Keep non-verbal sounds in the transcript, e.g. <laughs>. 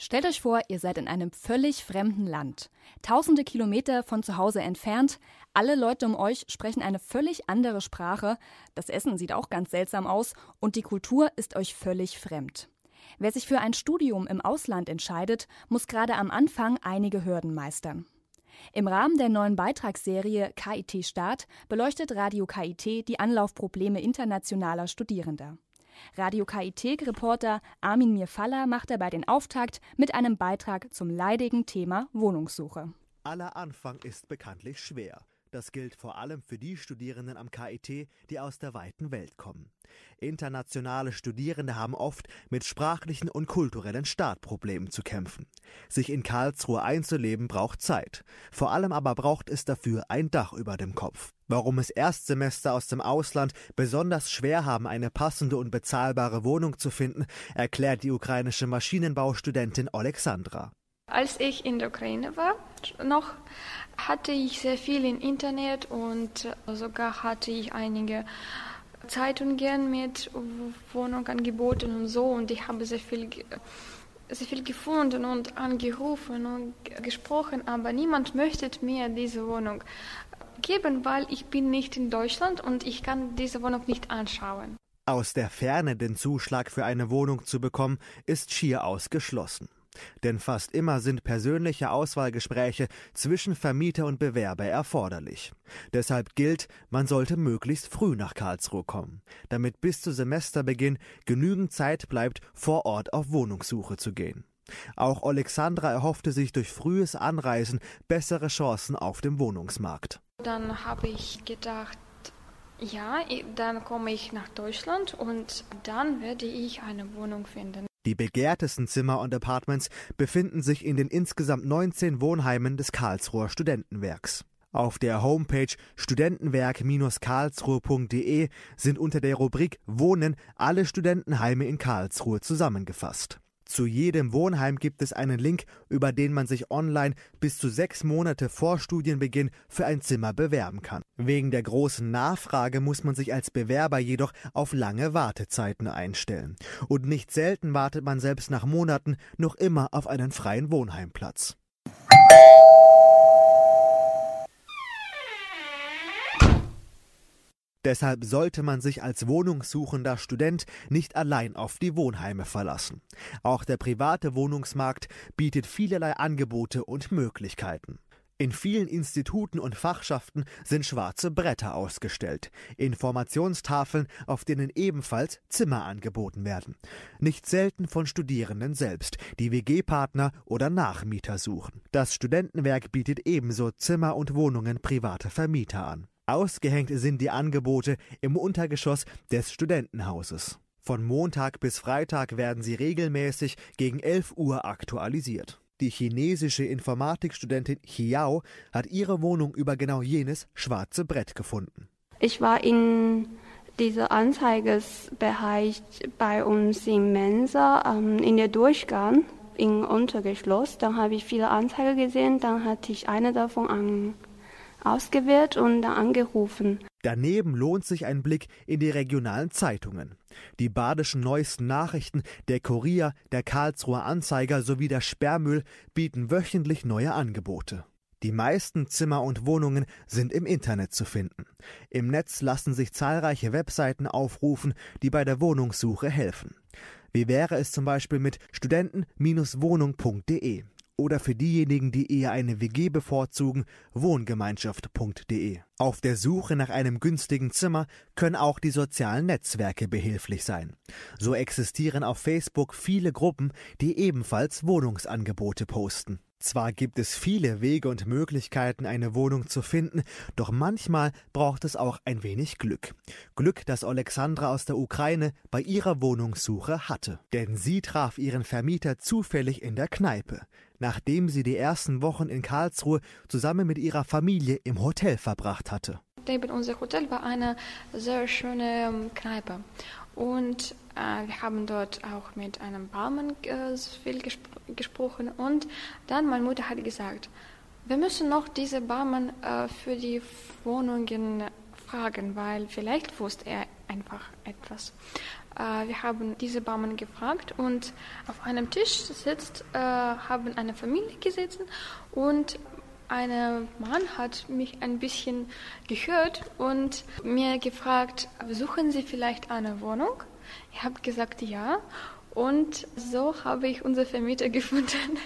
Stellt euch vor, ihr seid in einem völlig fremden Land. Tausende Kilometer von zu Hause entfernt. Alle Leute um euch sprechen eine völlig andere Sprache. Das Essen sieht auch ganz seltsam aus. Und die Kultur ist euch völlig fremd. Wer sich für ein Studium im Ausland entscheidet, muss gerade am Anfang einige Hürden meistern. Im Rahmen der neuen Beitragsserie KIT Start beleuchtet Radio KIT die Anlaufprobleme internationaler Studierender. Radio KIT-Reporter Armin Mirfalla macht dabei den Auftakt mit einem Beitrag zum leidigen Thema Wohnungssuche. Aller Anfang ist bekanntlich schwer. Das gilt vor allem für die Studierenden am KIT, die aus der weiten Welt kommen. Internationale Studierende haben oft mit sprachlichen und kulturellen Startproblemen zu kämpfen. Sich in Karlsruhe einzuleben braucht Zeit. Vor allem aber braucht es dafür ein Dach über dem Kopf. Warum es Erstsemester aus dem Ausland besonders schwer haben, eine passende und bezahlbare Wohnung zu finden, erklärt die ukrainische Maschinenbaustudentin Alexandra. Als ich in der Ukraine war, noch hatte ich sehr viel im Internet und sogar hatte ich einige Zeitungen mit Wohnungsangeboten und so und ich habe sehr viel, sehr viel gefunden und angerufen und gesprochen, aber niemand möchte mir diese Wohnung geben, weil ich bin nicht in Deutschland und ich kann diese Wohnung nicht anschauen. Aus der Ferne den Zuschlag für eine Wohnung zu bekommen, ist schier ausgeschlossen. Denn fast immer sind persönliche Auswahlgespräche zwischen Vermieter und Bewerber erforderlich. Deshalb gilt, man sollte möglichst früh nach Karlsruhe kommen, damit bis zu Semesterbeginn genügend Zeit bleibt, vor Ort auf Wohnungssuche zu gehen. Auch Alexandra erhoffte sich durch frühes Anreisen bessere Chancen auf dem Wohnungsmarkt. Dann habe ich gedacht, ja, dann komme ich nach Deutschland und dann werde ich eine Wohnung finden. Die begehrtesten Zimmer und Apartments befinden sich in den insgesamt 19 Wohnheimen des Karlsruher Studentenwerks. Auf der Homepage studentenwerk-karlsruhe.de sind unter der Rubrik Wohnen alle Studentenheime in Karlsruhe zusammengefasst. Zu jedem Wohnheim gibt es einen Link, über den man sich online bis zu sechs Monate vor Studienbeginn für ein Zimmer bewerben kann. Wegen der großen Nachfrage muss man sich als Bewerber jedoch auf lange Wartezeiten einstellen. Und nicht selten wartet man selbst nach Monaten noch immer auf einen freien Wohnheimplatz. Deshalb sollte man sich als wohnungssuchender Student nicht allein auf die Wohnheime verlassen. Auch der private Wohnungsmarkt bietet vielerlei Angebote und Möglichkeiten. In vielen Instituten und Fachschaften sind schwarze Bretter ausgestellt, Informationstafeln, auf denen ebenfalls Zimmer angeboten werden. Nicht selten von Studierenden selbst, die WG-Partner oder Nachmieter suchen. Das Studentenwerk bietet ebenso Zimmer und Wohnungen privater Vermieter an. Ausgehängt sind die Angebote im Untergeschoss des Studentenhauses. Von Montag bis Freitag werden sie regelmäßig gegen 11 Uhr aktualisiert. Die chinesische Informatikstudentin Hiao hat ihre Wohnung über genau jenes schwarze Brett gefunden. Ich war in dieser Anzeigesbereich bei uns in Mensa ähm, in der Durchgang im Untergeschloss. Dann habe ich viele Anzeigen gesehen, dann hatte ich eine davon an ausgewählt und angerufen. Daneben lohnt sich ein Blick in die regionalen Zeitungen. Die badischen neuesten Nachrichten, der Kurier, der Karlsruher Anzeiger sowie der Sperrmüll bieten wöchentlich neue Angebote. Die meisten Zimmer und Wohnungen sind im Internet zu finden. Im Netz lassen sich zahlreiche Webseiten aufrufen, die bei der Wohnungssuche helfen. Wie wäre es zum Beispiel mit studenten-wohnung.de? Oder für diejenigen, die eher eine WG bevorzugen, wohngemeinschaft.de. Auf der Suche nach einem günstigen Zimmer können auch die sozialen Netzwerke behilflich sein. So existieren auf Facebook viele Gruppen, die ebenfalls Wohnungsangebote posten. Zwar gibt es viele Wege und Möglichkeiten, eine Wohnung zu finden, doch manchmal braucht es auch ein wenig Glück. Glück, das Alexandra aus der Ukraine bei ihrer Wohnungssuche hatte. Denn sie traf ihren Vermieter zufällig in der Kneipe, nachdem sie die ersten Wochen in Karlsruhe zusammen mit ihrer Familie im Hotel verbracht hatte. Neben unser Hotel war eine sehr schöne ähm, Kneipe. Und äh, wir haben dort auch mit einem Barmann äh, viel gespr gesprochen. Und dann meine Mutter hat gesagt, wir müssen noch diese Barmann äh, für die Wohnungen fragen, weil vielleicht wusste er einfach etwas. Äh, wir haben diese Baumann gefragt und auf einem Tisch sitzt, äh, haben eine Familie gesessen und ein Mann hat mich ein bisschen gehört und mir gefragt, suchen Sie vielleicht eine Wohnung? Ich habe gesagt ja und so habe ich unsere Vermieter <laughs> gefunden.